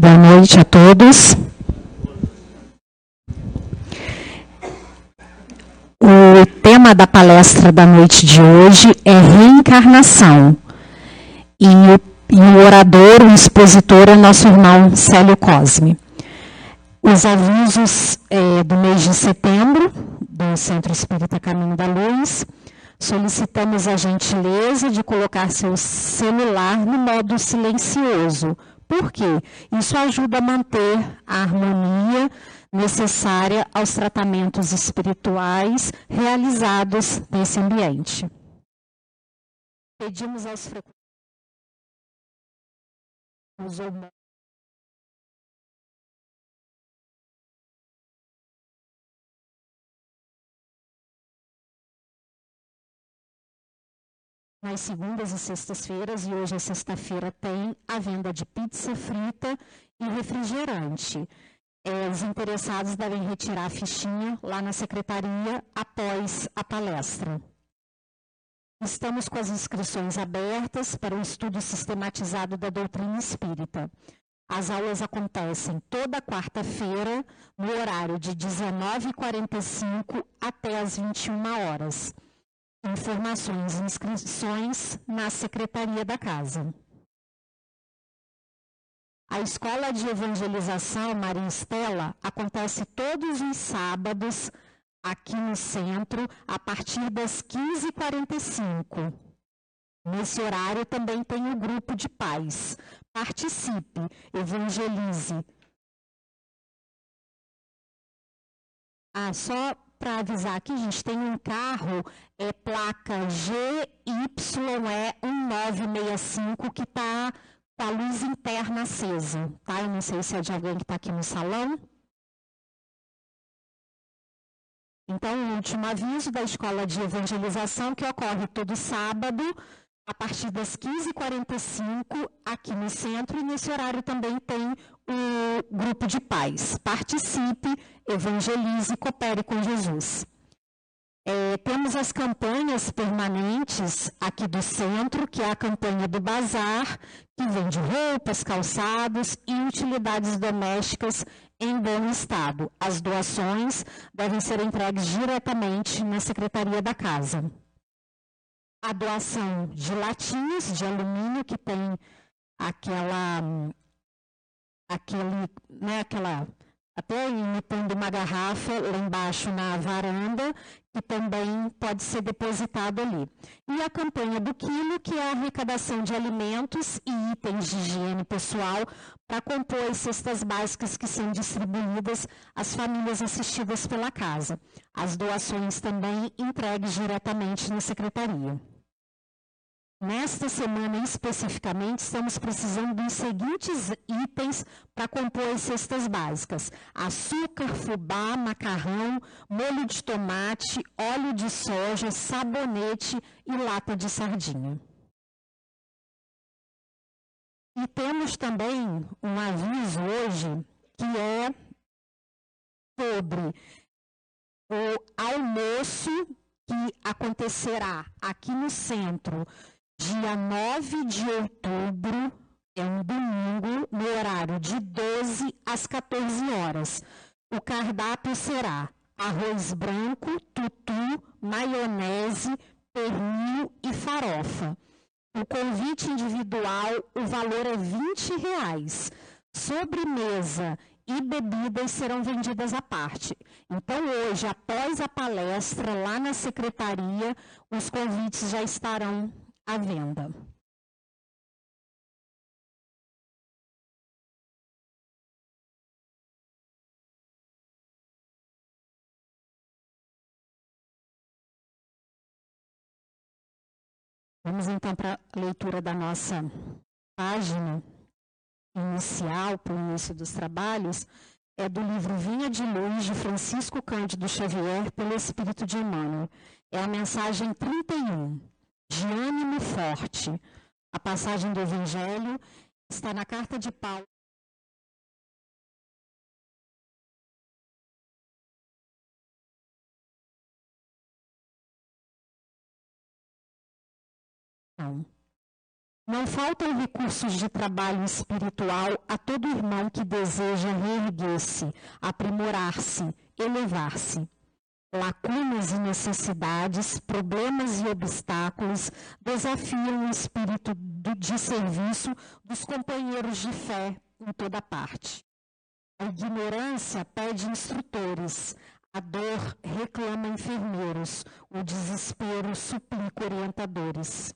Boa noite a todos. O tema da palestra da noite de hoje é reencarnação. E o, e o orador, o expositor, é nosso irmão Célio Cosme. Os avisos é, do mês de setembro, do Centro Espírita Caminho da Luz, solicitamos a gentileza de colocar seu celular no modo silencioso por quê? Isso ajuda a manter a harmonia necessária aos tratamentos espirituais realizados nesse ambiente. Pedimos aos frequentes nas segundas e sextas-feiras, e hoje é sexta-feira, tem a venda de pizza frita e refrigerante. É, os interessados devem retirar a fichinha lá na secretaria após a palestra. Estamos com as inscrições abertas para o estudo sistematizado da doutrina espírita. As aulas acontecem toda quarta-feira, no horário de 19h45 até as 21 horas. Informações e inscrições na Secretaria da Casa. A Escola de Evangelização Maria Estela acontece todos os sábados aqui no centro, a partir das 15h45. Nesse horário também tem o grupo de pais. Participe, evangelize. Ah, só para avisar aqui, a gente tem um carro, é placa GYE1965, que está com a luz interna acesa. Tá? Eu não sei se é de alguém que está aqui no salão. Então, o último aviso da Escola de Evangelização, que ocorre todo sábado, a partir das 15h45, aqui no centro, e nesse horário também tem o grupo de pais. Participe, evangelize coopere com Jesus. É, temos as campanhas permanentes aqui do centro, que é a campanha do Bazar, que vende roupas, calçados e utilidades domésticas em bom estado. As doações devem ser entregues diretamente na Secretaria da Casa a doação de latinhas de alumínio que tem aquela aquele, né, aquela até imitando uma garrafa lá embaixo na varanda, que também pode ser depositado ali. E a campanha do quilo, que é a arrecadação de alimentos e itens de higiene pessoal para compor as cestas básicas que são distribuídas às famílias assistidas pela casa. As doações também entregues diretamente na secretaria. Nesta semana especificamente, estamos precisando dos seguintes itens para compor as cestas básicas: açúcar, fubá, macarrão, molho de tomate, óleo de soja, sabonete e lata de sardinha. E temos também um aviso hoje que é sobre o almoço que acontecerá aqui no centro dia 9 de outubro, é um domingo, no horário de 12 às 14 horas. O cardápio será arroz branco, tutu, maionese, pernil e farofa. O convite individual, o valor é 20 reais. Sobremesa e bebidas serão vendidas à parte. Então, hoje, após a palestra lá na secretaria, os convites já estarão à venda. Vamos então para a leitura da nossa página inicial, para o início dos trabalhos, é do livro Vinha de Luz, de Francisco Cândido Xavier, pelo Espírito de Emmanuel. É a mensagem 31 de ânimo forte. A passagem do Evangelho está na carta de Paulo. Não faltam recursos de trabalho espiritual a todo irmão que deseja reerguer-se, aprimorar-se, elevar-se. Lacunas e necessidades, problemas e obstáculos desafiam o espírito de serviço dos companheiros de fé em toda parte. A ignorância pede instrutores, a dor reclama enfermeiros, o desespero suplica orientadores.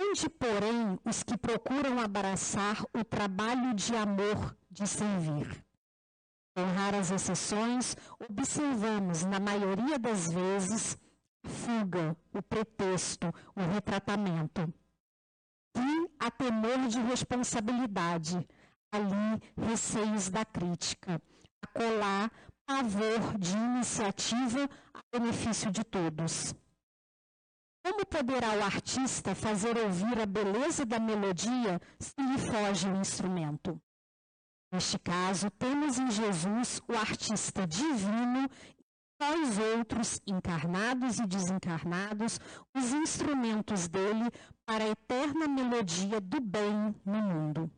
Onde, porém, os que procuram abraçar o trabalho de amor de servir? Com raras exceções, observamos, na maioria das vezes, fuga, o pretexto, o retratamento. E a temor de responsabilidade, ali receios da crítica, acolá pavor de iniciativa a benefício de todos. Como poderá o artista fazer ouvir a beleza da melodia se lhe foge o instrumento? Neste caso, temos em Jesus o artista divino e nós outros, encarnados e desencarnados, os instrumentos dele para a eterna melodia do bem no mundo.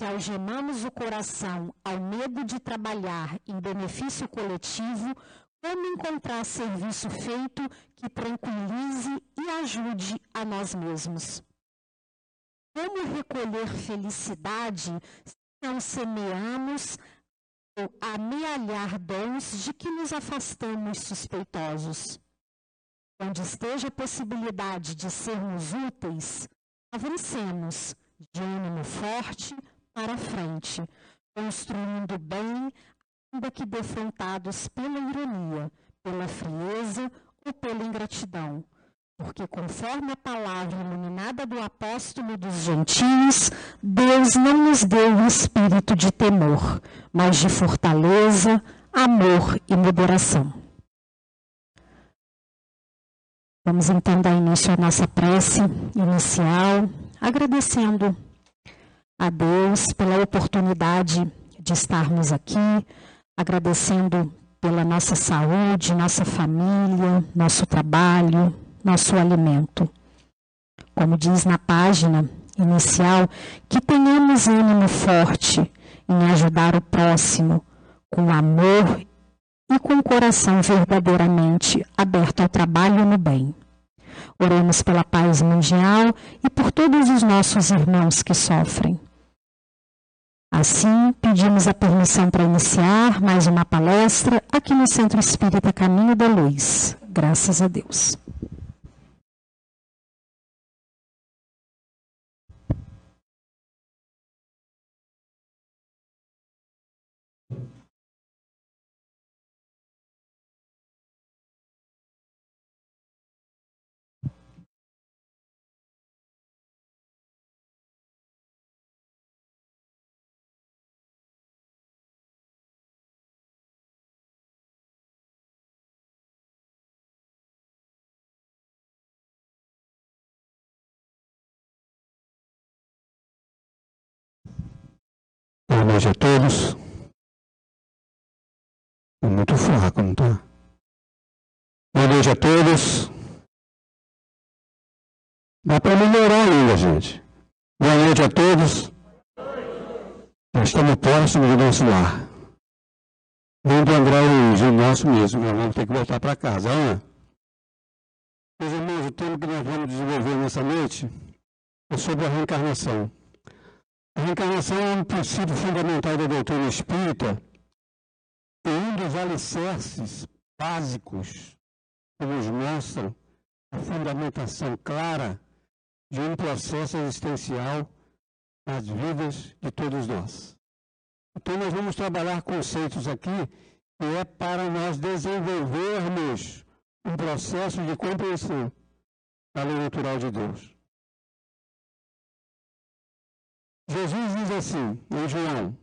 Se algemamos o coração ao medo de trabalhar em benefício coletivo, como encontrar serviço feito que tranquilize e ajude a nós mesmos? Como recolher felicidade não semeamos amealhar dons de que nos afastamos suspeitosos. Onde esteja a possibilidade de sermos úteis, avancemos de ânimo forte para frente, construindo bem, ainda que defrontados pela ironia, pela frieza ou pela ingratidão porque, conforme a palavra iluminada do apóstolo dos gentios, Deus não nos deu o espírito de temor, mas de fortaleza, amor e moderação. Vamos então dar início à nossa prece inicial, agradecendo a Deus pela oportunidade de estarmos aqui, agradecendo pela nossa saúde, nossa família, nosso trabalho, nosso alimento. Como diz na página inicial, que tenhamos ânimo forte em ajudar o próximo com amor e com o coração verdadeiramente aberto ao trabalho no bem. Oremos pela paz mundial e por todos os nossos irmãos que sofrem. Assim, pedimos a permissão para iniciar mais uma palestra aqui no Centro Espírita Caminho da Luz. Graças a Deus. Noite a todos. É muito fraco, não tá? Boa noite a todos. Dá para melhorar ainda, gente. Boa noite a todos. Nós estamos próximos do nosso lar. Vamos e o nosso mesmo, nós vamos ter que voltar para casa, né? Meus irmãos, o tema que nós vamos desenvolver nessa noite é sobre a reencarnação. A reencarnação é um princípio fundamental da doutrina espírita e um dos alicerces básicos que nos mostram a fundamentação clara de um processo existencial nas vidas de todos nós. Então, nós vamos trabalhar conceitos aqui que é para nós desenvolvermos um processo de compreensão da lei natural de Deus. Jesus diz assim, em João: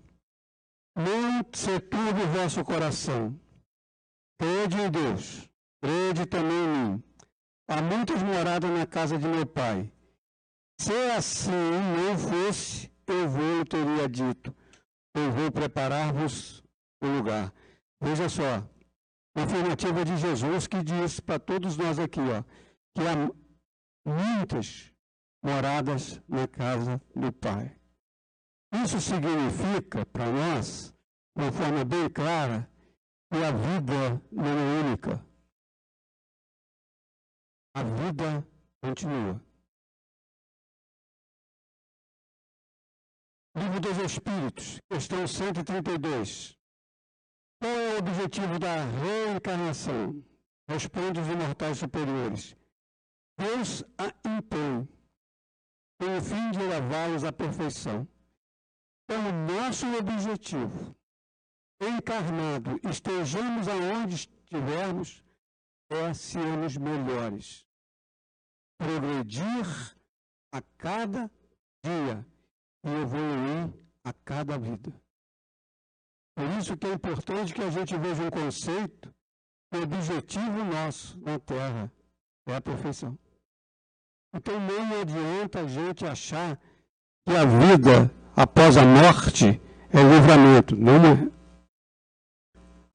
Não se turbe o vosso coração. Crede em Deus, crede também em mim. Há muitas moradas na casa de meu pai. Se assim não fosse, eu vou, teria dito. Eu vou preparar-vos o lugar. Veja só, a afirmativa de Jesus que diz para todos nós aqui, ó, que há muitas moradas na casa do Pai. Isso significa para nós, de uma forma bem clara, que a vida não é única. A vida continua. Livro dos Espíritos, questão 132. Qual é o objetivo da reencarnação? Responde os imortais superiores. Deus a impõe, com o fim de levá-los à perfeição. Então, o nosso objetivo, encarnado, estejamos aonde estivermos, é sermos melhores. Progredir a cada dia e evoluir a cada vida. Por isso que é importante que a gente veja um conceito, o objetivo nosso na Terra é a perfeição. Então não adianta a gente achar que a vida após a morte é livramento. Não é.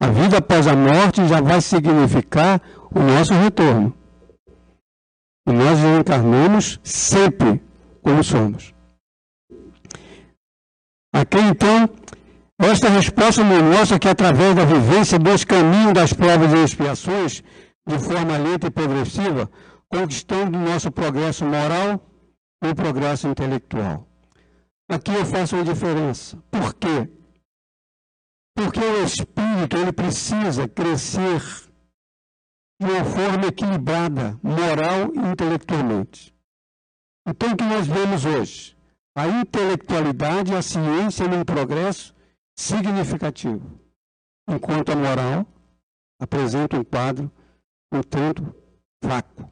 A vida após a morte já vai significar o nosso retorno. E nós reencarnamos sempre como somos. Aqui então, esta resposta nos mostra que através da vivência dos caminhos das provas e expiações, de forma lenta e progressiva, conquistando o nosso progresso moral e o progresso intelectual. Aqui eu faço uma diferença. Por quê? Porque o espírito ele precisa crescer de uma forma equilibrada, moral e intelectualmente. Então, o que nós vemos hoje? a intelectualidade e a ciência num progresso significativo, enquanto a moral apresenta um quadro um tanto fraco,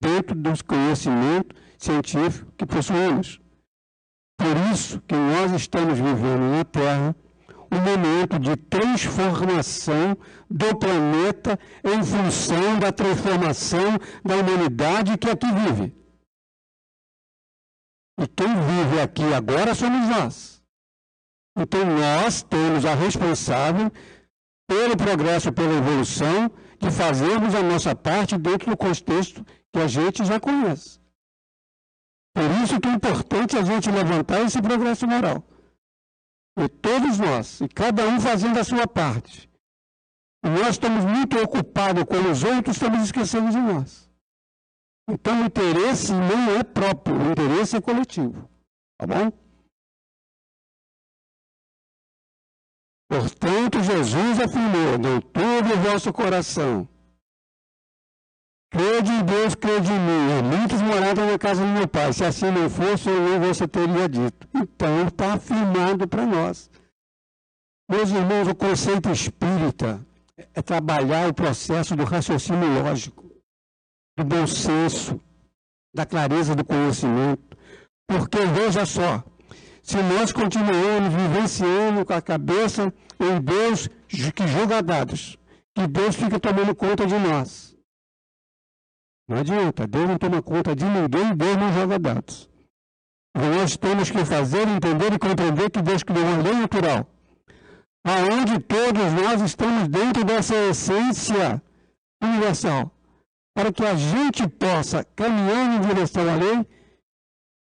dentro dos conhecimentos científicos que possuímos. Por isso que nós estamos vivendo na Terra um momento de transformação do planeta em função da transformação da humanidade que aqui vive. E quem vive aqui agora somos nós. Então nós temos a responsável pelo progresso, pela evolução, de fazermos a nossa parte dentro do contexto que a gente já conhece. Por isso que é importante a gente levantar esse progresso moral. E todos nós, e cada um fazendo a sua parte. E nós estamos muito ocupados com os outros, estamos esquecendo de nós. Então o interesse não é próprio, o interesse é coletivo. Tá bom? Portanto, Jesus afirmou: Não turbe o vosso coração. Crede em Deus, crede em mim. Há muitos moravam na casa do meu pai. Se assim não fosse, eu você teria dito. Então, está afirmado para nós. Meus irmãos, o conceito espírita é trabalhar o processo do raciocínio lógico do bom senso, da clareza do conhecimento. Porque, veja só, se nós continuamos vivenciando com a cabeça em Deus que julga dados, que Deus fica tomando conta de nós. Não adianta, Deus não toma conta de ninguém, Deus não joga dados. Nós temos que fazer, entender e compreender que Deus criou uma lei natural, aonde todos nós estamos dentro dessa essência universal para que a gente possa caminhar em direção à lei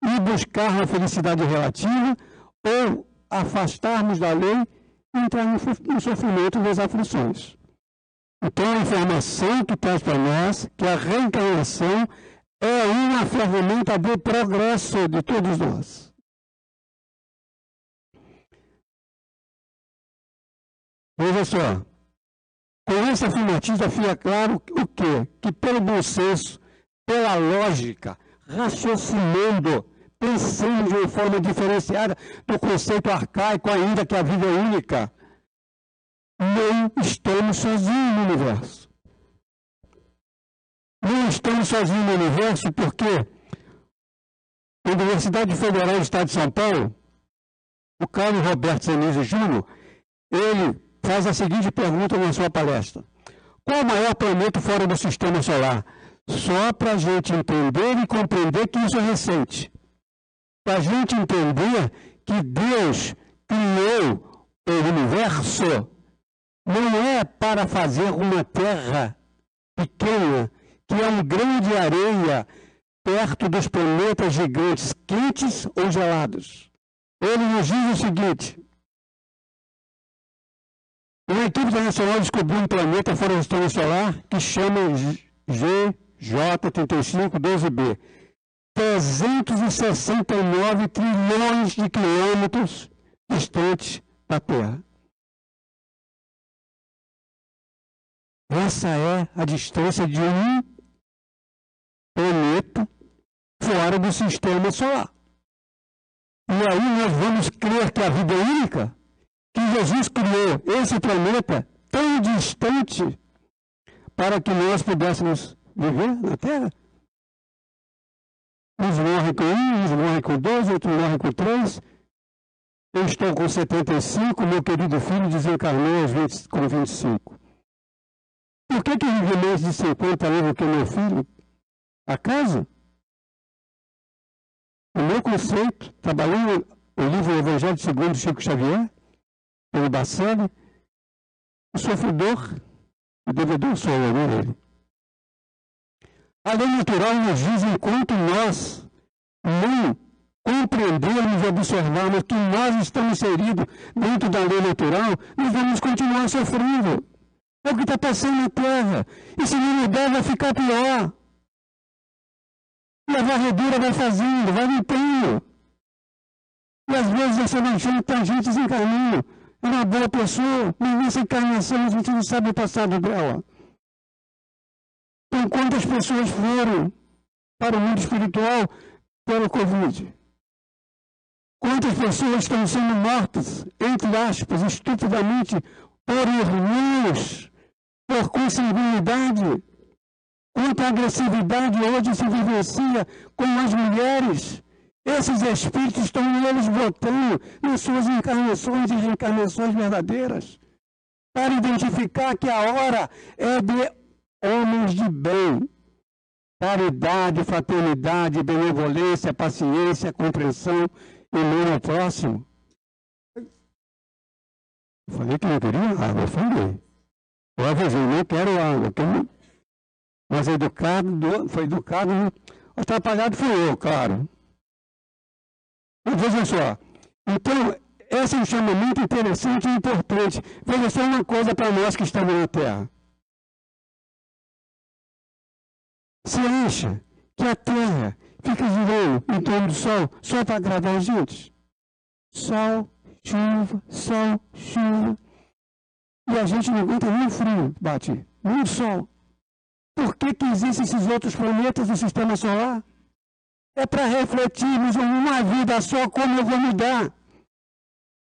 e buscar a felicidade relativa ou afastarmos da lei e entrar no sofrimento das aflições. Então, a informação que traz para nós que a reencarnação é uma ferramenta de progresso de todos nós. Veja só, com essa afirmativa fica claro o quê? Que pelo bom senso, pela lógica, raciocinando, pensando de uma forma diferenciada do conceito arcaico ainda que a vida é única, não estamos sozinhos no universo. Não estamos sozinhos no universo porque a Universidade Federal do Estado de São Paulo, o Carlos Roberto Senise Júnior, ele faz a seguinte pergunta na sua palestra: Qual o maior planeta fora do sistema solar? Só para a gente entender e compreender que isso é recente. Para a gente entender que Deus criou o universo não é para fazer uma terra pequena, que é um grão de areia perto dos planetas gigantes, quentes ou gelados. Ele nos diz o seguinte: uma equipe internacional descobriu um planeta fora do sistema solar que chama GJ3512b. 369 trilhões de quilômetros distante da Terra. Essa é a distância de um planeta fora do sistema solar. E aí nós vamos crer que a vida é única? Que Jesus criou esse planeta tão distante para que nós pudéssemos viver na Terra? Uns morrem com um, uns morrem com dois, outros morrem com três. Eu estou com 75, meu querido filho desencarnou aos 20, com 25. Por que, que vive mais de 50 anos que meu filho? Acaso? O meu conceito, trabalhando o livro Evangelho segundo Chico Xavier, pelo Bacelli, o sofredor, o devedor sou eu, não ele. A lei natural nos diz, enquanto nós não compreendermos e observarmos que nós estamos inseridos dentro da lei natural, nós vamos continuar sofrendo. É o que está passando na Terra. E se não mudar, vai ficar pior. E a varredura vai fazendo, vai limpando. E às vezes achando que a gente desencarnando. É uma boa pessoa, mas nessa encarnação a gente não sabe o passado dela. Então, quantas pessoas foram para o mundo espiritual pelo Covid? Quantas pessoas estão sendo mortas, entre aspas, estupidamente, por irmãos, por consanguinidade? Quanta agressividade hoje se vivencia com as mulheres. Esses espíritos estão neles botando nas suas encarnações e reencarnações verdadeiras, para identificar que a hora é de homens de bem. Caridade, fraternidade, benevolência, paciência, compreensão e amor ao próximo. Eu falei que não queria água, eu falei. Eu avisei, não quero água. Quero... Mas educado, foi educado, atrapalhado fui eu, claro. Mas veja só, então, esse é um chamamento interessante e importante. Veja só uma coisa para nós que estamos na Terra. Você acha que a Terra fica girando em torno do Sol só para agradar a gente? Sol, chuva, sol, chuva. E a gente não aguenta nem o frio, bate, nem o sol. Por que, que existem esses outros planetas do sistema solar? É para refletirmos em uma vida só como eu vou mudar.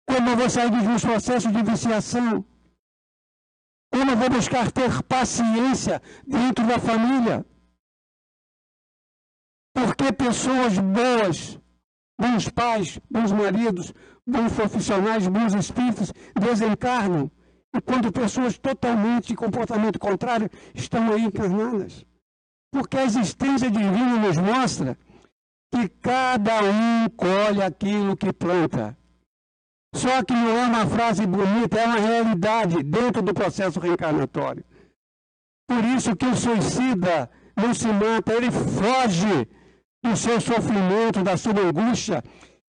Como eu vou sair dos meus processos de viciação. Como eu vou buscar ter paciência dentro da família. Porque pessoas boas, bons pais, bons maridos, bons profissionais, bons espíritos desencarnam enquanto pessoas totalmente de comportamento contrário estão aí encarnadas. Porque a existência divina nos mostra que cada um colhe aquilo que planta. Só que não é uma frase bonita, é uma realidade dentro do processo reencarnatório. Por isso que o suicida não se mata, ele foge do seu sofrimento, da sua angústia,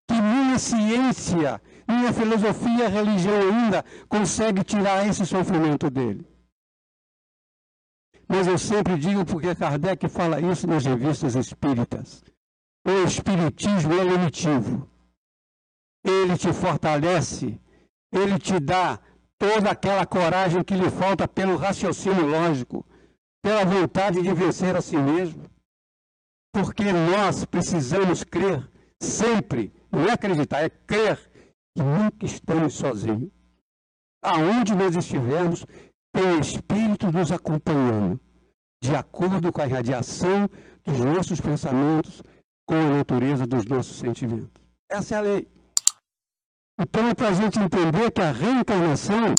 que minha ciência nem a filosofia, religião ainda consegue tirar esse sofrimento dele. Mas eu sempre digo porque Kardec fala isso nas revistas espíritas. O espiritismo é lenitivo. Ele te fortalece, ele te dá toda aquela coragem que lhe falta pelo raciocínio lógico, pela vontade de vencer a si mesmo. Porque nós precisamos crer sempre, não é acreditar, é crer que nunca estamos sozinhos. Aonde nós estivermos, tem Espírito nos acompanhando, de acordo com a radiação dos nossos pensamentos, com a natureza dos nossos sentimentos. Essa é a lei. Então, para a gente entender que a reencarnação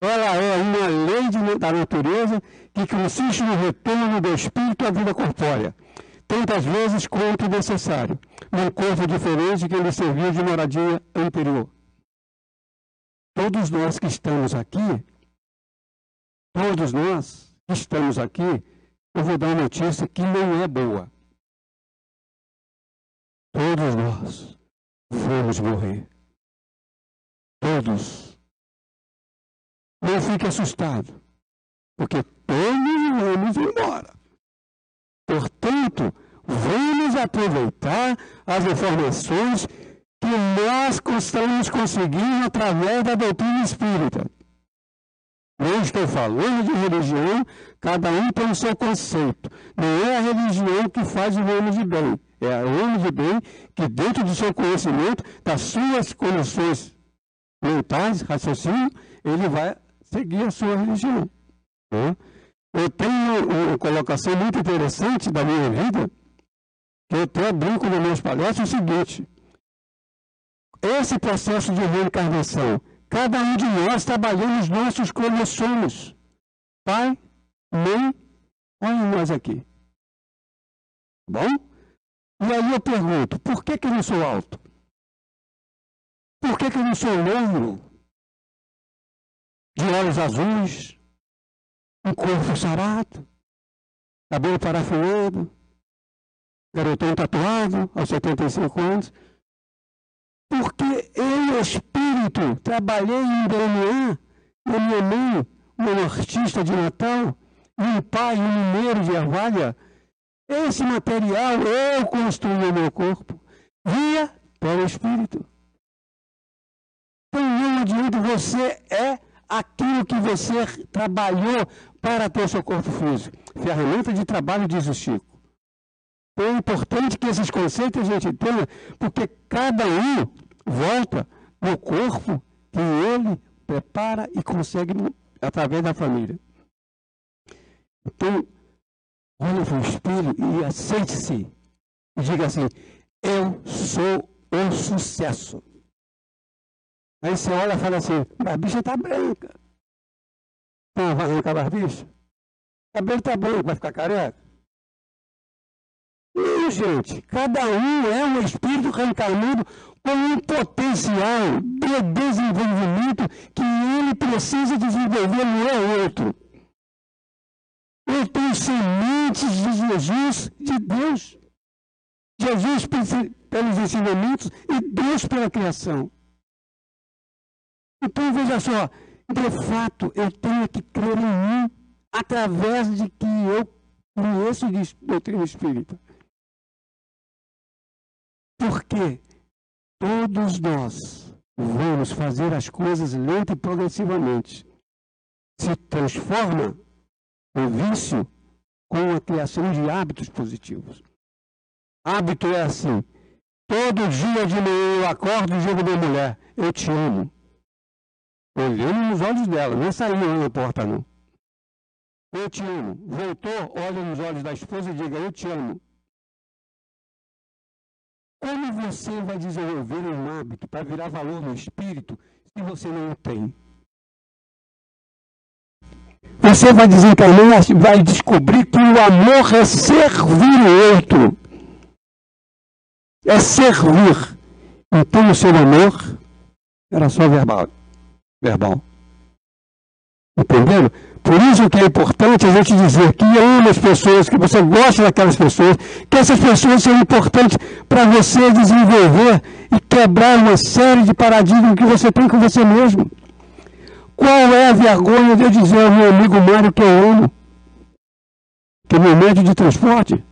ela é uma lei de, da natureza que consiste no retorno do espírito à vida corpórea tantas vezes quanto necessário, num corpo diferente que lhe serviu de moradia anterior. Todos nós que estamos aqui, todos nós que estamos aqui, eu vou dar uma notícia que não é boa. Todos nós vamos morrer. Todos. Não fique assustado, porque todos vamos embora. Portanto, vamos aproveitar as informações que nós estamos conseguindo através da doutrina espírita. Não estou falando de religião, cada um tem o seu conceito. Não é a religião que faz o homem de bem. É o homem de bem que, dentro do seu conhecimento, das suas condições mentais, raciocínio, ele vai seguir a sua religião. Né? Eu tenho uma colocação muito interessante da minha vida, que eu até brinco nas minhas palestras, é o seguinte. Esse processo de reencarnação, cada um de nós trabalhando os nossos cromossomos. Pai, mãe, olha nós aqui. Tá bom? E aí eu pergunto, por que, que eu não sou alto? Por que, que eu não sou louro? De olhos azuis, um corpo sarado, cabelo parafinado, garotão tatuado aos 75 anos. Porque eu, espírito, trabalhei em DNA, na minha mãe, um artista de Natal, e um pai, um mineiro de Arvalha. Esse material eu construí no meu corpo, via pelo espírito. Então não adianta você é aquilo que você trabalhou para ter o seu corpo físico. Ferramenta de trabalho, diz o Chico. Então, é importante que esses conceitos a gente tenha, porque cada um volta no corpo que ele prepara e consegue através da família. Então, olhe para o espelho e aceite-se. E diga assim: Eu sou o sucesso. Aí você olha e fala assim: a bicha está branca. Não, vai arrancar a barbicha? O cabelo está branco, vai ficar careca? Não, gente. Cada um é um espírito reencarnado com um potencial de desenvolvimento que ele precisa desenvolver, não é outro. Eu tenho sementes de Jesus, de Deus. Jesus pelos ensinamentos e Deus pela criação. Então veja só, fato eu tenho que crer em mim através de que eu conheço de doutrina espírita. Porque todos nós vamos fazer as coisas lenta e progressivamente. Se transforma o vício com a criação de hábitos positivos. Hábito é assim. Todo dia de manhã eu acordo e digo da mulher, eu te amo. Olhando nos olhos dela, não saindo na porta não. Eu te amo. Voltou, olha nos olhos da esposa e diga, eu te amo. Como você vai desenvolver um hábito para virar valor no espírito se você não o tem? Você vai desencarnar vai descobrir que o amor é servir o outro. É servir. Então o seu amor era só verbal. Verbal. Entendeu? Por isso que é importante a gente dizer que ama as pessoas, que você gosta daquelas pessoas, que essas pessoas são importantes para você desenvolver e quebrar uma série de paradigmas que você tem com você mesmo. Qual é a vergonha de eu dizer ao meu amigo Mário que eu amo? Que é meu médio de transporte?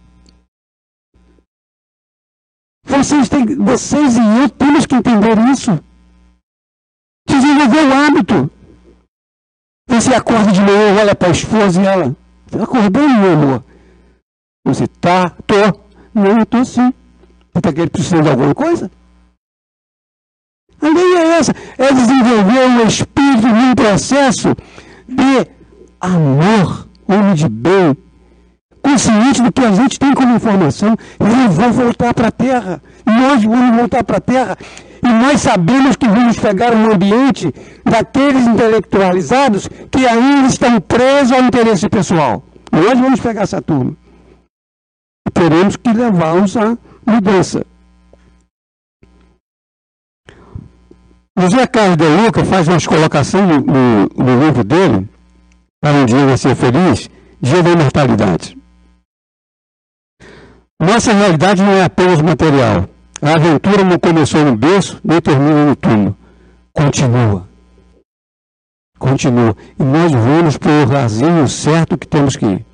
Vocês, têm, vocês e eu temos que entender isso. Desenvolver o hábito. Você acorda de manhã, olha para a esposa e ela, você tá acordou, meu amor? Você tá, tô. Não, eu tô sim. Você está querendo precisando de alguma coisa? A lei é essa, é desenvolver um espírito num processo de amor, homem de bem, consciente do que a gente tem como informação, e vão voltar para a Terra. Nós vamos voltar para a Terra e nós sabemos que vamos pegar um ambiente daqueles intelectualizados que ainda estão presos ao interesse pessoal. Nós vamos pegar essa turma. E teremos que levá-los à mudança. José Carlos de Luca faz uma colocação no, no, no livro dele, para um dia nascer feliz, dia da imortalidade. Nossa realidade não é apenas material. A aventura não começou no berço, nem termina no túmulo. Continua. Continua. E nós vamos para o lugarzinho certo que temos que ir.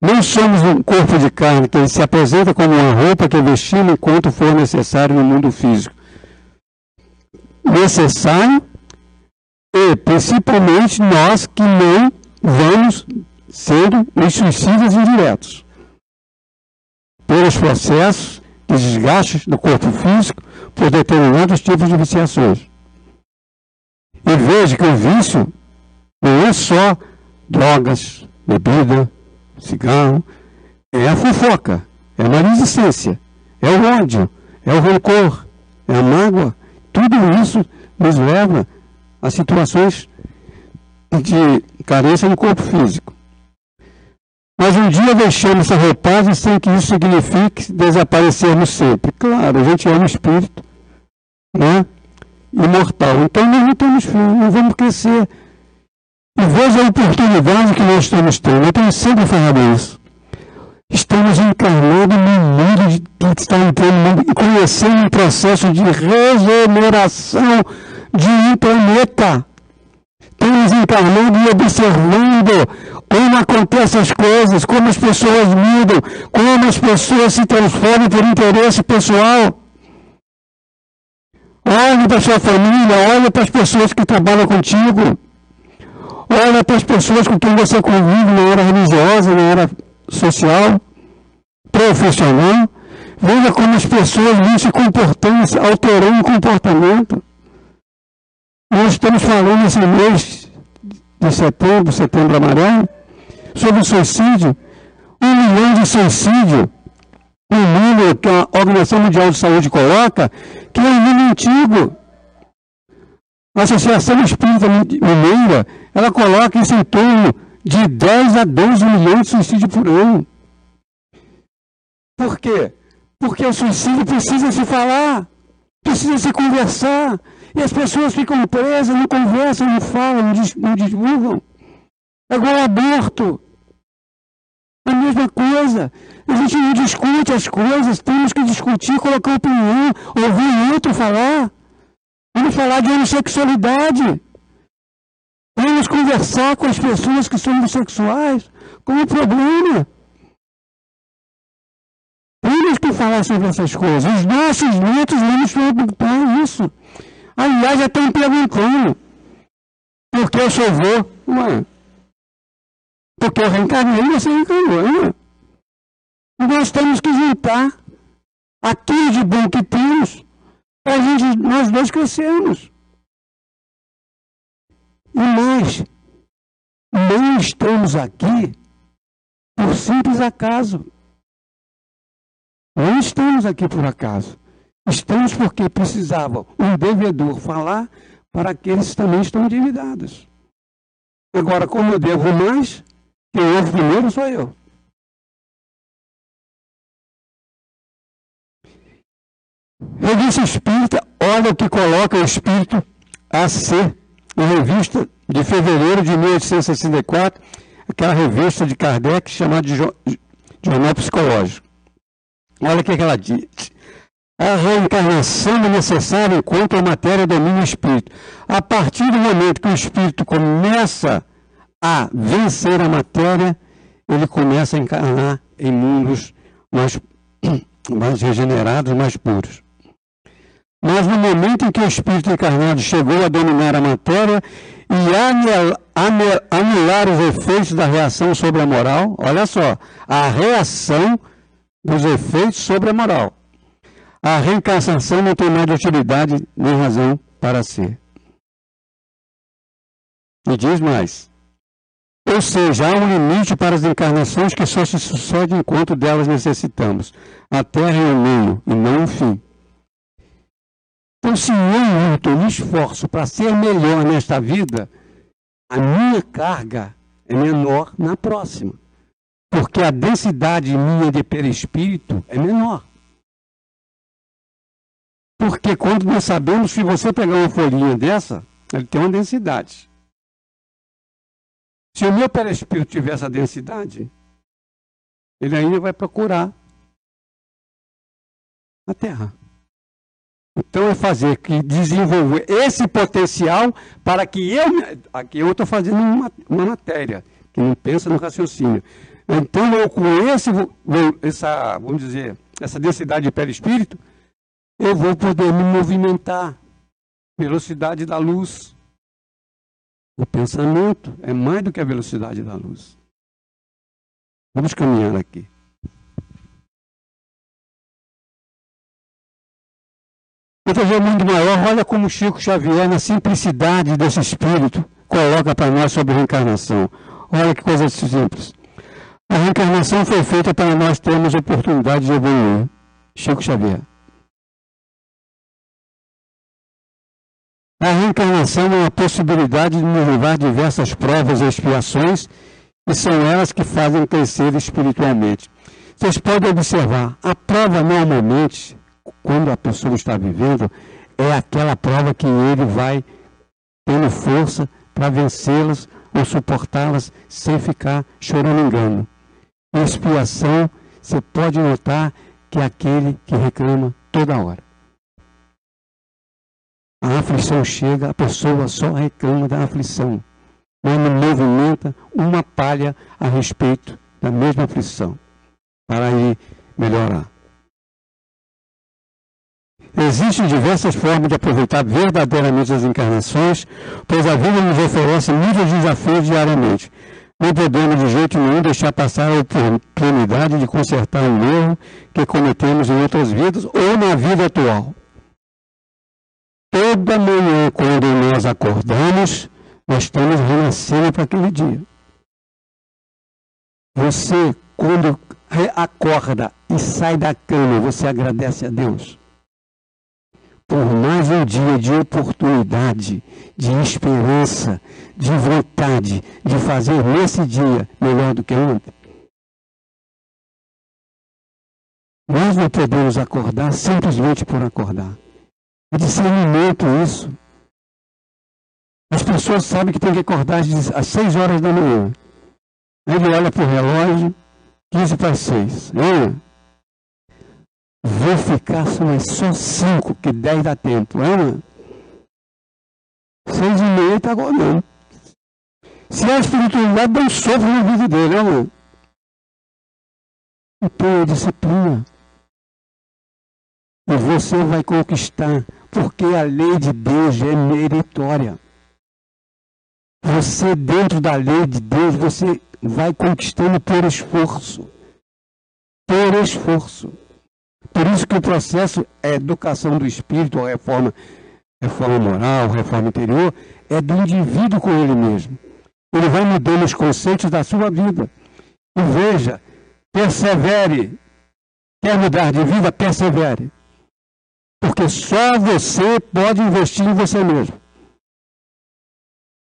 Não somos um corpo de carne que se apresenta como uma roupa que vestimos enquanto for necessário no mundo físico. Necessário e principalmente nós que não vamos sendo os suicidas indiretos pelos processos de desgaste do corpo físico por determinados tipos de viciações. E veja que o vício não é só drogas, bebida, cigarro, é a fofoca, é a maledicência, é o ódio, é o rancor, é a mágoa. Tudo isso nos leva a situações de carência no corpo físico. Mas um dia deixamos essa roupagem sem que isso signifique desaparecermos sempre. Claro, a gente é um espírito né, imortal. Então nós não temos fim, não vamos crescer. E veja a oportunidade que nós estamos tendo. Eu tenho sempre falado isso. Estamos encarnando no mundo que está entrando e conhecendo um processo de regeneração de um planeta. Estamos encarnando e observando como acontecem as coisas, como as pessoas mudam, como as pessoas se transformam por interesse pessoal. Olhe para sua família, olhe para as pessoas que trabalham contigo. Olha para as pessoas com quem você convive na área religiosa, na área social, profissional. Veja como as pessoas vão se comportando, alterando o comportamento. Nós estamos falando esse mês de setembro, setembro amarelo, sobre o suicídio. Um milhão de suicídio, um número que a Organização Mundial de Saúde coloca, que é um número antigo. A Associação Espírita Mineira, ela coloca isso em torno de 10 a 12 milhões de suicídios por ano. Por quê? Porque o suicídio precisa se falar, precisa se conversar. E as pessoas ficam presas, não conversam, não falam, não divulgam. É igual aborto. A mesma coisa. A gente não discute as coisas, temos que discutir, colocar opinião, ouvir o outro falar. Vamos falar de homossexualidade. Vamos conversar com as pessoas que são homossexuais. Qual é o problema? Temos que falar sobre essas coisas. Os nossos netos vão nos perguntar isso. Aliás, já estão perguntando. Por que eu sou vô? Ué. Porque eu reencarnei e você reencarnou. Né? Nós temos que juntar aquilo de bom que temos para gente, nós dois crescermos. E nós não estamos aqui por simples acaso. Não estamos aqui por acaso. Estamos porque precisava um devedor falar para aqueles que também estão endividados. Agora, como eu devo mais, quem ouve primeiro sou eu. Revista Espírita, olha o que coloca o Espírito a ser, em revista de fevereiro de 1864, aquela revista de Kardec chamada de Jornal Psicológico. Olha o que, que ela diz. A reencarnação é necessária enquanto a matéria domina o espírito. A partir do momento que o espírito começa a vencer a matéria, ele começa a encarnar em mundos mais, mais regenerados, mais puros. Mas no momento em que o espírito encarnado chegou a dominar a matéria e anular os efeitos da reação sobre a moral, olha só, a reação dos efeitos sobre a moral. A reencarnação não tem mais utilidade nem razão para ser. E diz mais. Ou seja, há um limite para as encarnações que só se sucedem enquanto delas necessitamos. A Terra é um meio e não um fim. Então, se eu, Newton, me esforço para ser melhor nesta vida, a minha carga é menor na próxima. Porque a densidade minha de perispírito é menor. Porque quando nós sabemos, se você pegar uma folhinha dessa, ele tem uma densidade. Se o meu perispírito tiver essa densidade, ele ainda vai procurar na Terra. Então é fazer que desenvolver esse potencial para que eu. Aqui eu estou fazendo uma, uma matéria que não pensa no raciocínio. Então eu com esse, essa, vamos dizer, essa densidade de perispírito, eu vou poder me movimentar. Velocidade da luz. O pensamento é mais do que a velocidade da luz. Vamos caminhar aqui. Fazer o mundo maior, olha como Chico Xavier, na simplicidade desse espírito, coloca para nós sobre a reencarnação. Olha que coisa simples. A reencarnação foi feita para nós termos oportunidade de evoluir. Chico Xavier. A reencarnação é uma possibilidade de nos levar diversas provas e expiações, e são elas que fazem crescer espiritualmente. Vocês podem observar, a prova normalmente quando a pessoa está vivendo, é aquela prova que ele vai tendo força para vencê-las ou suportá-las sem ficar chorando engano. Expiação, você pode notar que é aquele que reclama toda hora. A aflição chega, a pessoa só reclama da aflição, não movimenta uma palha a respeito da mesma aflição para aí melhorar. Existem diversas formas de aproveitar verdadeiramente as encarnações, pois a vida nos oferece muitos desafios diariamente. Não podemos de jeito nenhum deixar passar a oportunidade de consertar um erro que cometemos em outras vidas ou na vida atual. Toda manhã, quando nós acordamos, nós estamos renascendo para aquele dia. Você, quando acorda e sai da cama, você agradece a Deus por mais um dia de oportunidade, de esperança, de vontade de fazer nesse dia melhor do que ontem. Nós não podemos acordar simplesmente por acordar. É discernimento isso. As pessoas sabem que tem que acordar às 6 horas da manhã. Ele olha para o relógio, 15 para as 6. Lembra? Vou ficar mas só cinco, que dez dá tempo. É, Seis e meia está acordando. Se a espiritualidade não sofre na vida dele, é, mano? Então é disciplina. E você vai conquistar, porque a lei de Deus é meritória. Você, dentro da lei de Deus, você vai conquistando por esforço. Por esforço. Por isso que o processo é educação do espírito, ou reforma, reforma moral, reforma interior, é do indivíduo com ele mesmo. Ele vai mudando os conceitos da sua vida. E veja, persevere. Quer mudar de vida? Persevere. Porque só você pode investir em você mesmo.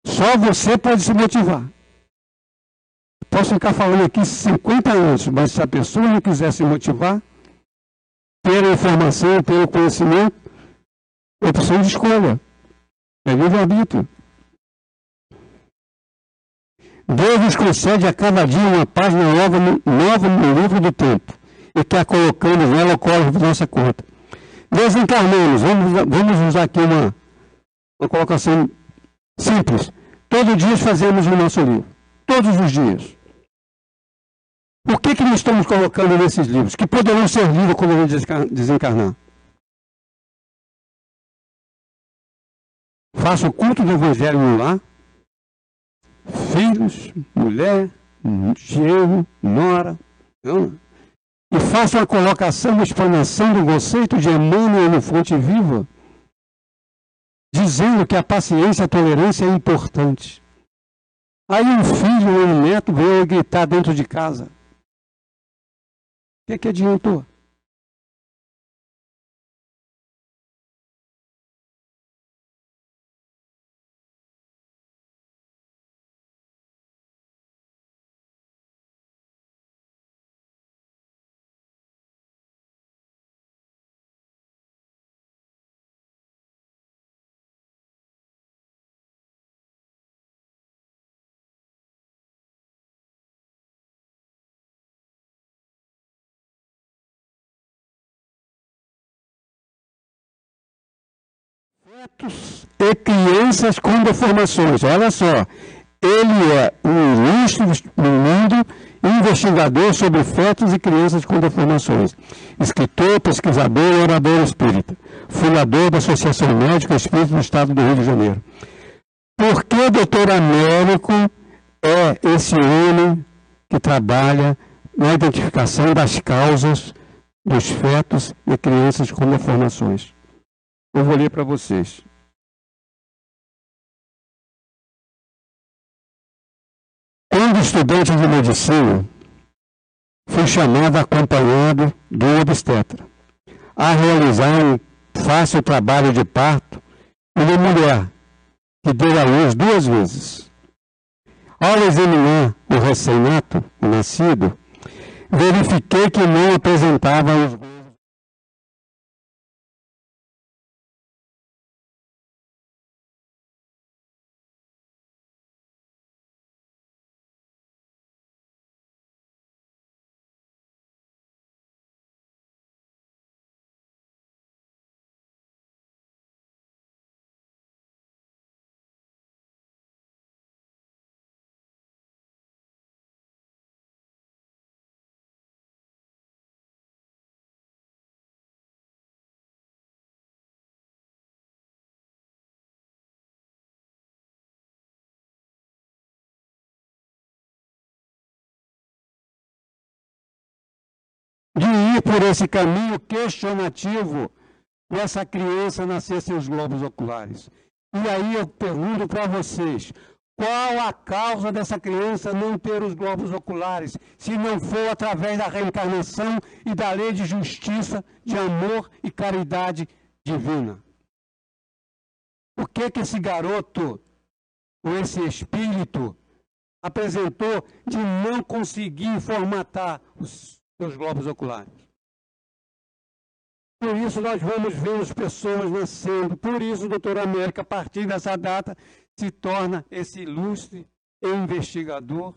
Só você pode se motivar. Posso ficar falando aqui 50 anos, mas se a pessoa não quiser se motivar, pela informação, pelo conhecimento, é opção de escolha. É livre-arbítrio. Deus nos concede a cada dia uma página nova no, nova no livro do tempo e está colocando nela o código de nossa conta. Desencarnamos, vamos, vamos usar aqui uma, uma colocação simples. Todos os dias fazemos o nosso livro. Todos os dias. O que, que nós estamos colocando nesses livros? Que poderão ser livros quando a gente desencarnar? Faça o culto do Evangelho no lar. Filhos, mulher, genro, nora. Não? E faça uma colocação, uma explanação do conceito de Emmanuel no Fonte Viva, dizendo que a paciência e a tolerância é importante. Aí um filho ou um neto veio gritar dentro de casa que, que adiantou? Fetos e crianças com deformações. Olha só, ele é um ilustre no mundo investigador sobre fetos e crianças com deformações, escritor, pesquisador e orador espírita, fundador da Associação Médica Espírita do Estado do Rio de Janeiro. Por que o doutor Américo é esse homem que trabalha na identificação das causas dos fetos e crianças com deformações? Eu vou ler para vocês. Quando estudante de medicina, fui chamado acompanhado do obstetra a realizar um fácil trabalho de parto uma mulher que deu à luz duas vezes. Ao examinar o recém-nato, o nascido, verifiquei que não apresentava os de ir por esse caminho questionativo essa criança nascer seus globos oculares. E aí eu pergunto para vocês, qual a causa dessa criança não ter os globos oculares, se não for através da reencarnação e da lei de justiça, de amor e caridade divina? O que que esse garoto, ou esse espírito, apresentou de não conseguir formatar os seus globos oculares. Por isso nós vamos ver as pessoas nascendo. Por isso doutor América, a partir dessa data, se torna esse ilustre investigador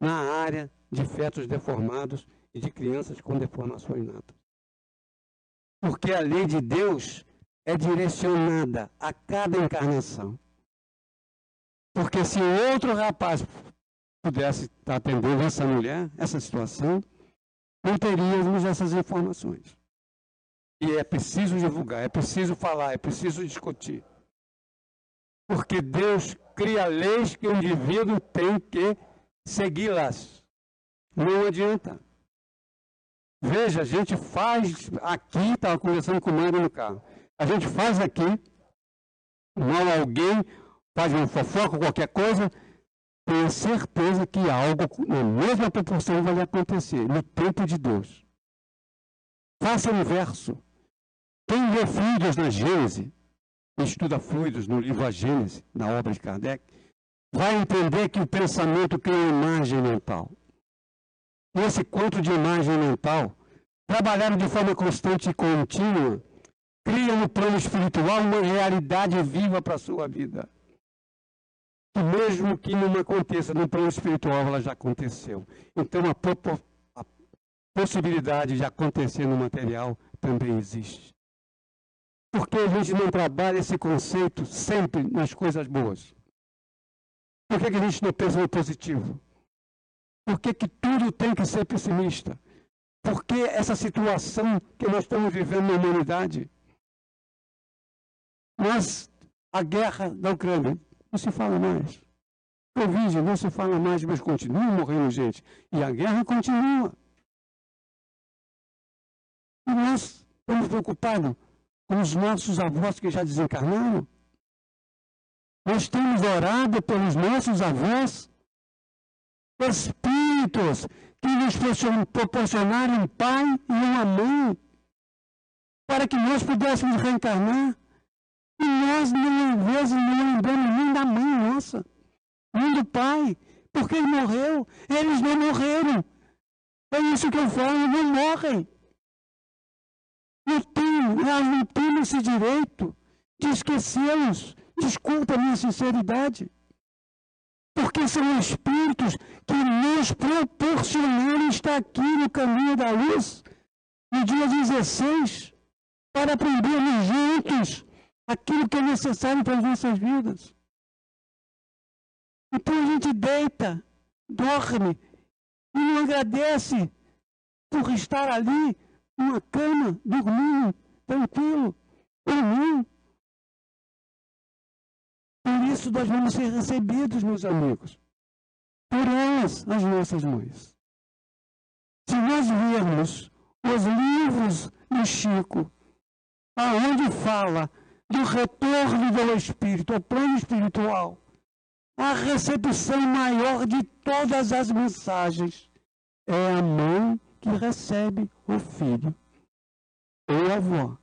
na área de fetos deformados e de crianças com deformações natas. Porque a lei de Deus é direcionada a cada encarnação. Porque se outro rapaz pudesse estar atendendo essa mulher, essa situação, não teríamos essas informações. E é preciso divulgar, é preciso falar, é preciso discutir. Porque Deus cria leis que o indivíduo tem que segui-las. Não adianta. Veja, a gente faz aqui, estava conversando com o Mário no carro. A gente faz aqui, mal alguém, faz uma fofoca, qualquer coisa, tenha certeza que algo na mesma proporção vai acontecer no tempo de Deus. Faça o inverso. Quem vê fluidos na Gênese, estuda fluidos no livro A Gênese, na obra de Kardec, vai entender que o pensamento cria uma imagem mental. E esse conto de imagem mental, trabalhado de forma constante e contínua, cria no plano espiritual uma realidade viva para a sua vida que mesmo que não aconteça no plano espiritual, ela já aconteceu. Então a, a possibilidade de acontecer no material também existe. Porque a gente não trabalha esse conceito sempre nas coisas boas? Por que, que a gente não pensa no positivo? Por que, que tudo tem que ser pessimista? Por que essa situação que nós estamos vivendo na humanidade? Mas a guerra da Ucrânia não se fala mais. Covid não se fala mais, mas continua morrendo gente. E a guerra continua. E nós estamos preocupados com os nossos avós que já desencarnaram. Nós temos orado pelos nossos avós, espíritos que nos proporcionaram um pai e uma mãe, para que nós pudéssemos reencarnar. E nós, não do pai, porque ele morreu. Eles não morreram. É isso que eu falo, não morrem. Não tem, nós não temos esse direito de esquecê-los. Desculpa a minha sinceridade. Porque são espíritos que nos proporcionaram estar aqui no caminho da luz, no dia 16, para aprendermos juntos aquilo que é necessário para as nossas vidas. Então a gente deita, dorme e não agradece por estar ali numa cama, dormindo, tranquilo, dormindo. Por isso nós vamos ser recebidos, meus amigos, por elas, as nossas mães. Se nós virmos os livros de Chico, aonde fala do retorno do Espírito, ao plano espiritual, a recepção maior de todas as mensagens é a mãe que recebe o filho ou a avó.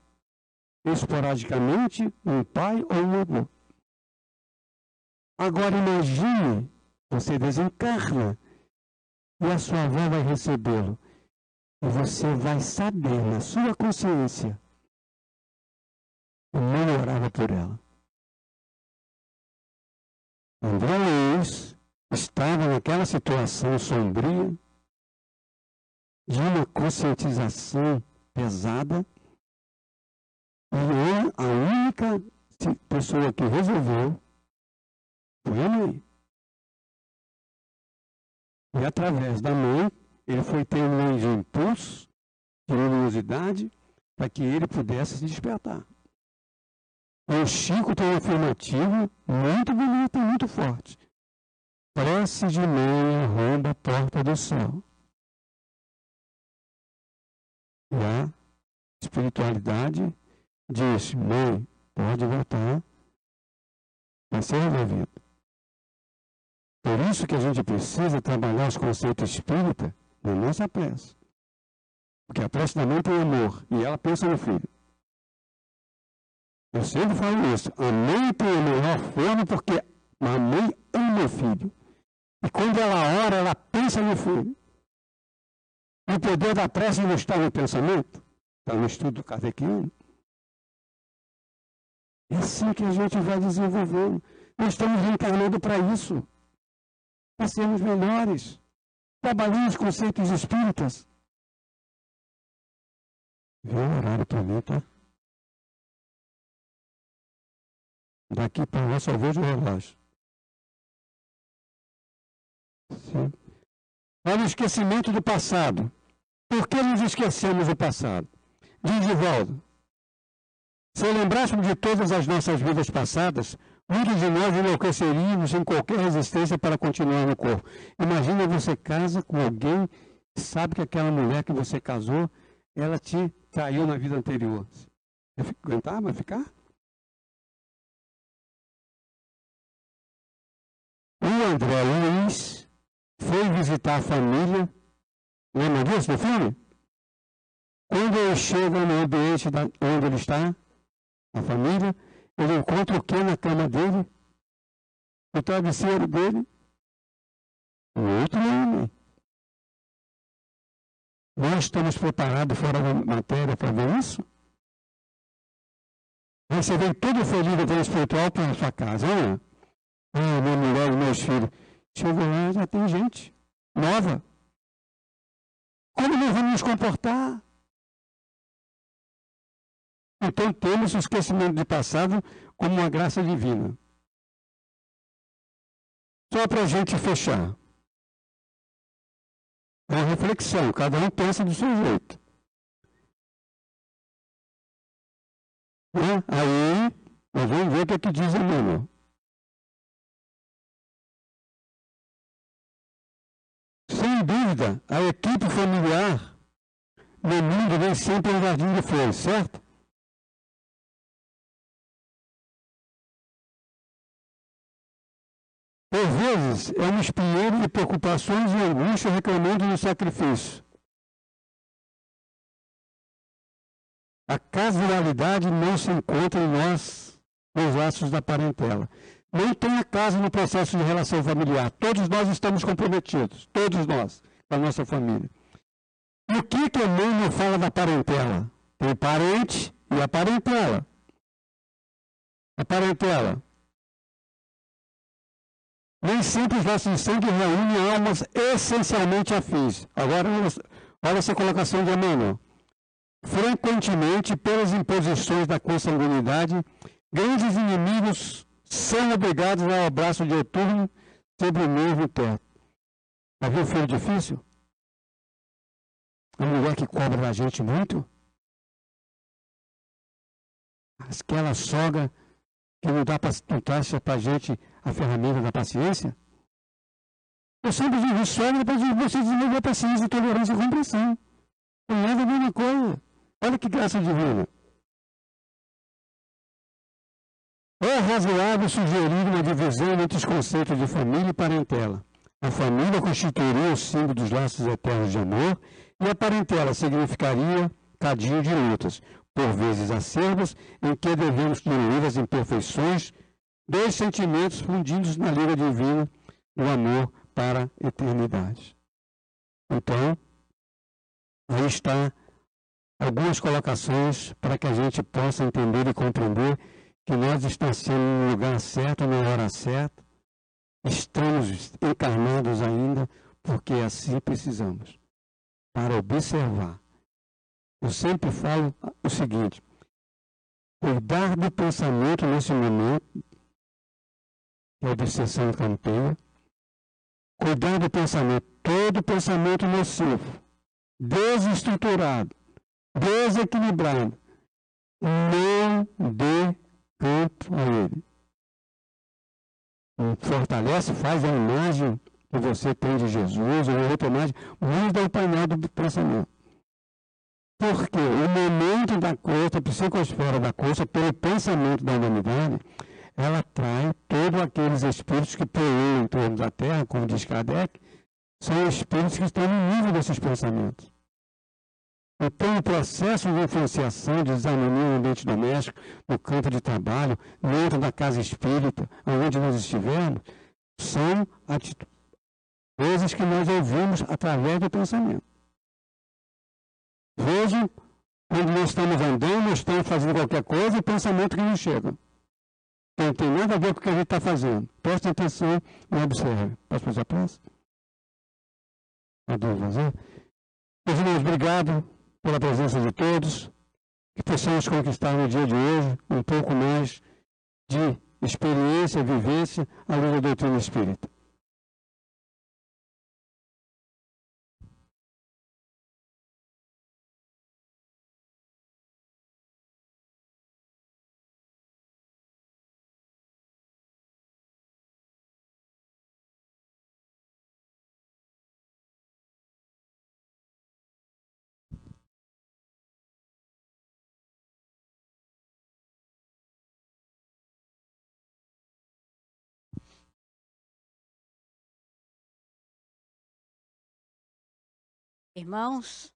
Esporadicamente, um pai ou um avô. Agora imagine, você desencarna e a sua avó vai recebê-lo. E você vai saber na sua consciência o mãe orava por ela. André Luiz estava naquela situação sombria de uma conscientização pesada e a única pessoa que resolveu foi mãe. E através da mãe, ele foi tendo um impulso de luminosidade para que ele pudesse se despertar. O Chico tem um afirmativo muito bonito e muito forte. Prece de mãe arromba a porta do céu. E a espiritualidade diz, mãe, pode voltar, vai ser resolvido. Por isso que a gente precisa trabalhar os conceitos espírita na nossa prece. Porque a prece da mãe tem amor e ela pensa no filho. Eu sempre falo isso. A mãe tem a melhor forma porque a mãe ama o filho. E quando ela ora, ela pensa no filho. O poder da prece não está no pensamento, está no estudo kardeciano. É assim que a gente vai desenvolvendo. Nós estamos reencarnando para isso. Para sermos melhores. Trabalhando os conceitos espíritas. Viu o horário para mim, tá? Daqui para lá só vejo o relógio. Sim. Olha o esquecimento do passado. Por que nos esquecemos do passado? Diz Divaldo. Se lembrássemos de todas as nossas vidas passadas, muitos de nós enlouqueceríamos em qualquer resistência para continuar no corpo. Imagina você casa com alguém e sabe que aquela mulher que você casou, ela te traiu na vida anterior. Vai ficar? O André Luiz foi visitar a família. Lembra disso do filme? Quando ele chega no ambiente da, onde ele está, a família, ele encontra o que na cama dele? O travesseiro dele? O outro homem. Nós estamos preparados fora da matéria para ver isso? Você vem todo feliz do espiritual para a sua casa, é? Ah, minha mulher e meus filhos. Chegou lá, já tem gente nova. Como nós vamos nos comportar? Então temos o esquecimento de passado como uma graça divina. Só para a gente fechar. É uma reflexão, cada um pensa do seu jeito. Aí, nós vamos ver o que, é que diz Emmanuel. Sem dúvida, a equipe familiar no mundo vem sempre um jardim de flores, certo? Por vezes, é um espinheiro de preocupações e angústia reclamando do sacrifício. A casualidade não se encontra em nós, nos laços da parentela não tenha casa no processo de relação familiar. Todos nós estamos comprometidos, todos nós, com a nossa família. E o que, que a mãe não fala da parentela? Tem parente e a parentela. A parentela. Nem sempre os nossos sangue reúnem almas essencialmente afins. Agora, olha essa colocação de Emmanuel. Frequentemente, pelas imposições da consanguinidade, Grandes inimigos são obrigados ao abraço dieturno sobre o mesmo teto. Já viu filho difícil? A mulher que cobra da gente muito? Aquela sogra que não dá para para a gente a ferramenta da paciência? Eu sempre digo, sogra para você desenvolver paciência, tolerância e compreensão. Não é a mesma coisa. Olha que graça divina. É razoável sugerir uma divisão entre os conceitos de família e parentela. A família constituiria o símbolo dos laços eternos de amor e a parentela significaria cadinho de lutas, por vezes acerbas, em que devemos diluir as imperfeições dos sentimentos fundidos na lira divina do amor para a eternidade. Então, aí está algumas colocações para que a gente possa entender e compreender que nós estamos sendo no lugar certo, na hora certa, estamos encarnados ainda, porque assim precisamos. Para observar. Eu sempre falo o seguinte: cuidar do pensamento nesse momento, que é a obsessão campeia, cuidar do pensamento, todo pensamento nocivo, desestruturado, desequilibrado, não dê campo a ele. Fortalece, faz a imagem que você tem de Jesus, ou outra imagem, muda o painel do pensamento. Porque o momento da costa, a psicosfera da costa, pelo pensamento da humanidade, ela atrai todos aqueles espíritos que poluem em torno da Terra, como diz Kardec, são espíritos que estão no nível desses pensamentos. Então, o processo de influenciação, de desarmonia no ambiente doméstico, no campo de trabalho, dentro da casa espírita, onde nós estivermos, são coisas que nós ouvimos através do pensamento. Vejam, quando nós estamos andando, nós estamos fazendo qualquer coisa, o pensamento que nos chega. Não tem nada a ver com o que a gente está fazendo. Preste atenção e observe. Posso fazer a pressa? Pode fazer? Meus irmãos, obrigado pela presença de todos. Que possamos conquistar no dia de hoje um pouco mais de experiência, vivência à luz da doutrina espírita. Irmãos,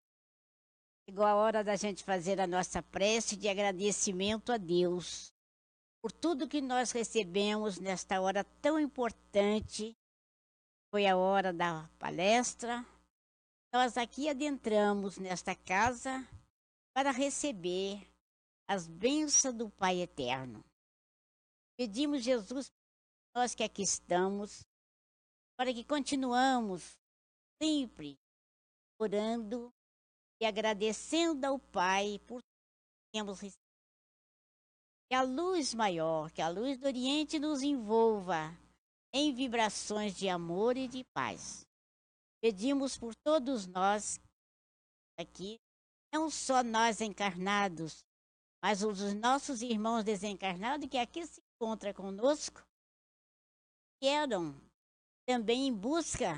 chegou a hora da gente fazer a nossa prece de agradecimento a Deus por tudo que nós recebemos nesta hora tão importante. Foi a hora da palestra. Nós aqui adentramos nesta casa para receber as bênçãos do Pai Eterno. Pedimos Jesus, nós que aqui estamos, para que continuamos sempre orando e agradecendo ao Pai por termos recebido. Que a luz maior, que a luz do Oriente nos envolva em vibrações de amor e de paz. Pedimos por todos nós aqui, não só nós encarnados, mas os nossos irmãos desencarnados que aqui se encontram conosco, queiram também em busca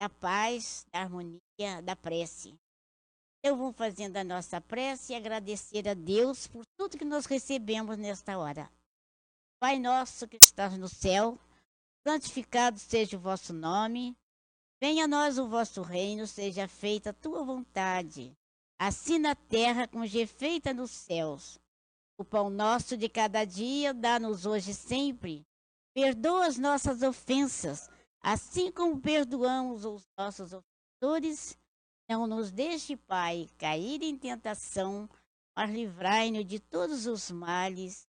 da paz, da harmonia, da prece. Então vamos fazendo a nossa prece e agradecer a Deus por tudo que nós recebemos nesta hora. Pai nosso que estás no céu, santificado seja o vosso nome. Venha a nós o vosso reino, seja feita a tua vontade, assim na terra como já é feita nos céus. O pão nosso de cada dia dá-nos hoje sempre. Perdoa as nossas ofensas, Assim como perdoamos os nossos ofensores, não nos deixe, Pai, cair em tentação, mas livrai-nos de todos os males.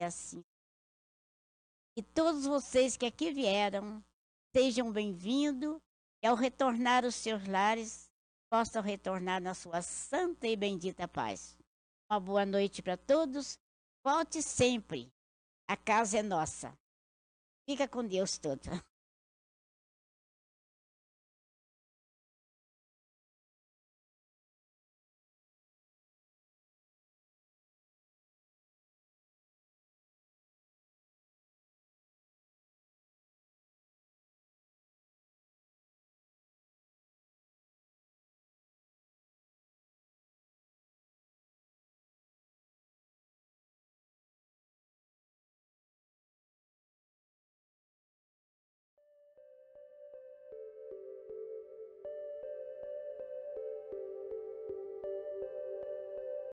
E assim. E todos vocês que aqui vieram, sejam bem-vindos e ao retornar aos seus lares, possam retornar na sua santa e bendita paz. Uma boa noite para todos. Volte sempre. A casa é nossa. Fica com Deus toda.